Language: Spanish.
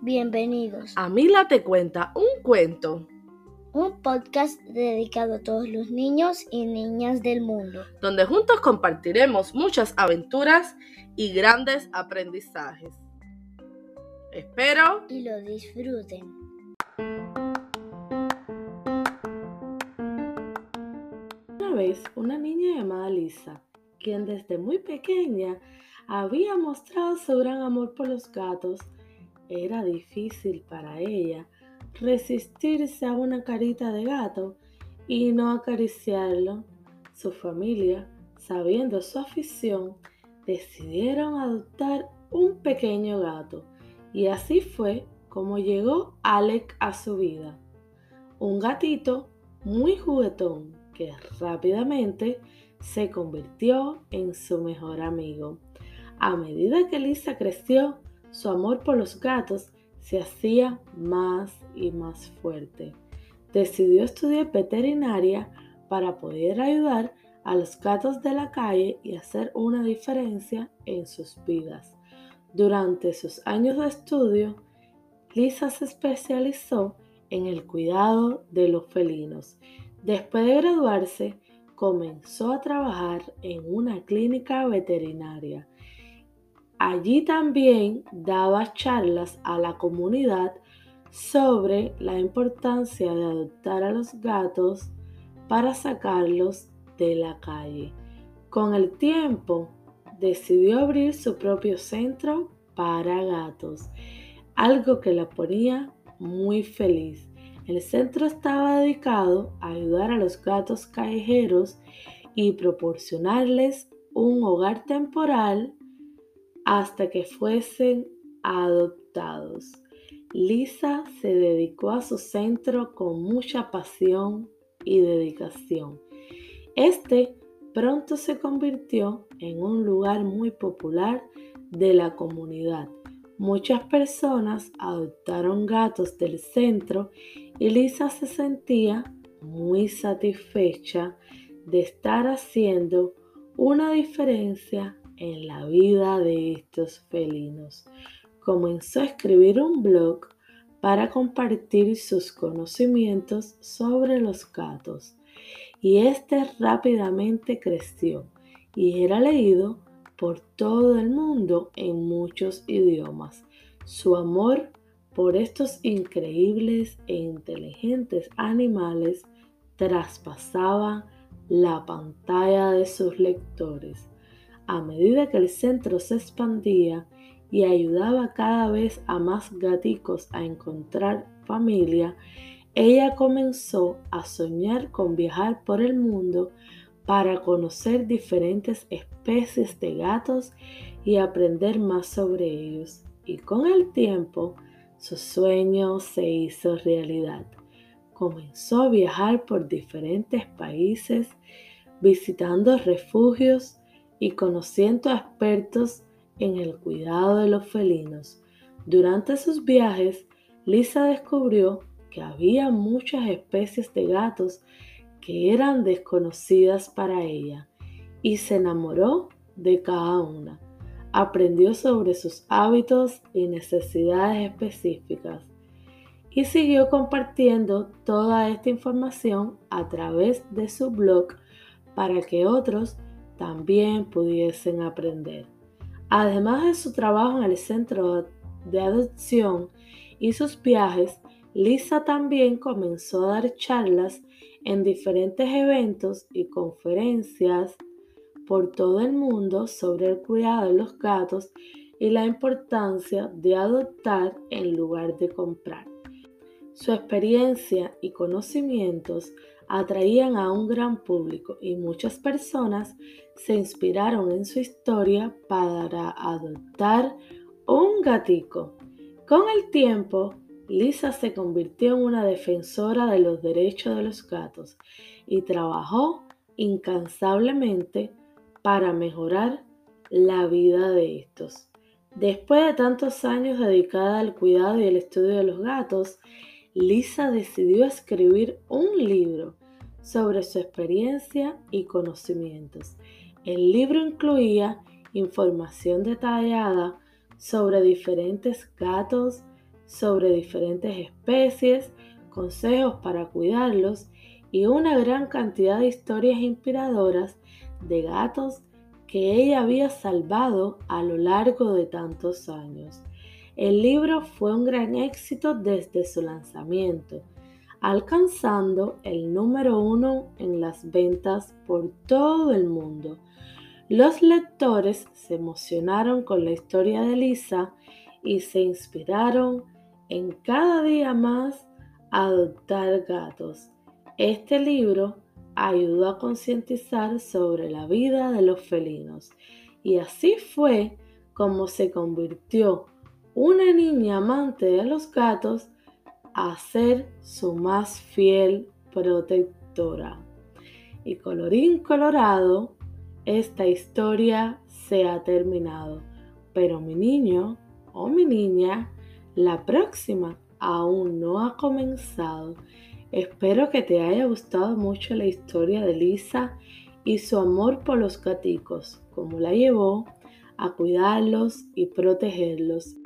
Bienvenidos a Mila te cuenta un cuento, un podcast dedicado a todos los niños y niñas del mundo. donde juntos compartiremos muchas aventuras y grandes aprendizajes. Espero Y lo disfruten. Una vez una niña llamada Lisa, quien desde muy pequeña había mostrado su gran amor por los gatos, era difícil para ella resistirse a una carita de gato y no acariciarlo. Su familia, sabiendo su afición, decidieron adoptar un pequeño gato y así fue como llegó Alec a su vida. Un gatito muy juguetón que rápidamente se convirtió en su mejor amigo. A medida que Lisa creció, su amor por los gatos se hacía más y más fuerte. Decidió estudiar veterinaria para poder ayudar a los gatos de la calle y hacer una diferencia en sus vidas. Durante sus años de estudio, Lisa se especializó en el cuidado de los felinos. Después de graduarse, comenzó a trabajar en una clínica veterinaria. Allí también daba charlas a la comunidad sobre la importancia de adoptar a los gatos para sacarlos de la calle. Con el tiempo, decidió abrir su propio centro para gatos, algo que la ponía muy feliz. El centro estaba dedicado a ayudar a los gatos callejeros y proporcionarles un hogar temporal hasta que fuesen adoptados. Lisa se dedicó a su centro con mucha pasión y dedicación. Este pronto se convirtió en un lugar muy popular de la comunidad. Muchas personas adoptaron gatos del centro y Lisa se sentía muy satisfecha de estar haciendo una diferencia en la vida de estos felinos. Comenzó a escribir un blog para compartir sus conocimientos sobre los gatos y este rápidamente creció y era leído por todo el mundo en muchos idiomas. Su amor por estos increíbles e inteligentes animales traspasaba la pantalla de sus lectores. A medida que el centro se expandía y ayudaba cada vez a más gaticos a encontrar familia, ella comenzó a soñar con viajar por el mundo para conocer diferentes especies de gatos y aprender más sobre ellos. Y con el tiempo, su sueño se hizo realidad. Comenzó a viajar por diferentes países, visitando refugios y conociendo a expertos en el cuidado de los felinos. Durante sus viajes, Lisa descubrió que había muchas especies de gatos que eran desconocidas para ella y se enamoró de cada una. Aprendió sobre sus hábitos y necesidades específicas y siguió compartiendo toda esta información a través de su blog para que otros también pudiesen aprender. Además de su trabajo en el centro de adopción y sus viajes, Lisa también comenzó a dar charlas en diferentes eventos y conferencias por todo el mundo sobre el cuidado de los gatos y la importancia de adoptar en lugar de comprar. Su experiencia y conocimientos atraían a un gran público y muchas personas se inspiraron en su historia para adoptar un gatico. Con el tiempo, Lisa se convirtió en una defensora de los derechos de los gatos y trabajó incansablemente para mejorar la vida de estos. Después de tantos años dedicada al cuidado y el estudio de los gatos, Lisa decidió escribir un libro sobre su experiencia y conocimientos. El libro incluía información detallada sobre diferentes gatos, sobre diferentes especies, consejos para cuidarlos y una gran cantidad de historias inspiradoras de gatos que ella había salvado a lo largo de tantos años. El libro fue un gran éxito desde su lanzamiento, alcanzando el número uno en las ventas por todo el mundo. Los lectores se emocionaron con la historia de Lisa y se inspiraron en cada día más a adoptar gatos. Este libro ayudó a concientizar sobre la vida de los felinos y así fue como se convirtió una niña amante de los gatos a ser su más fiel protectora. Y colorín colorado, esta historia se ha terminado. Pero mi niño o mi niña, la próxima aún no ha comenzado. Espero que te haya gustado mucho la historia de Lisa y su amor por los gaticos, como la llevó a cuidarlos y protegerlos.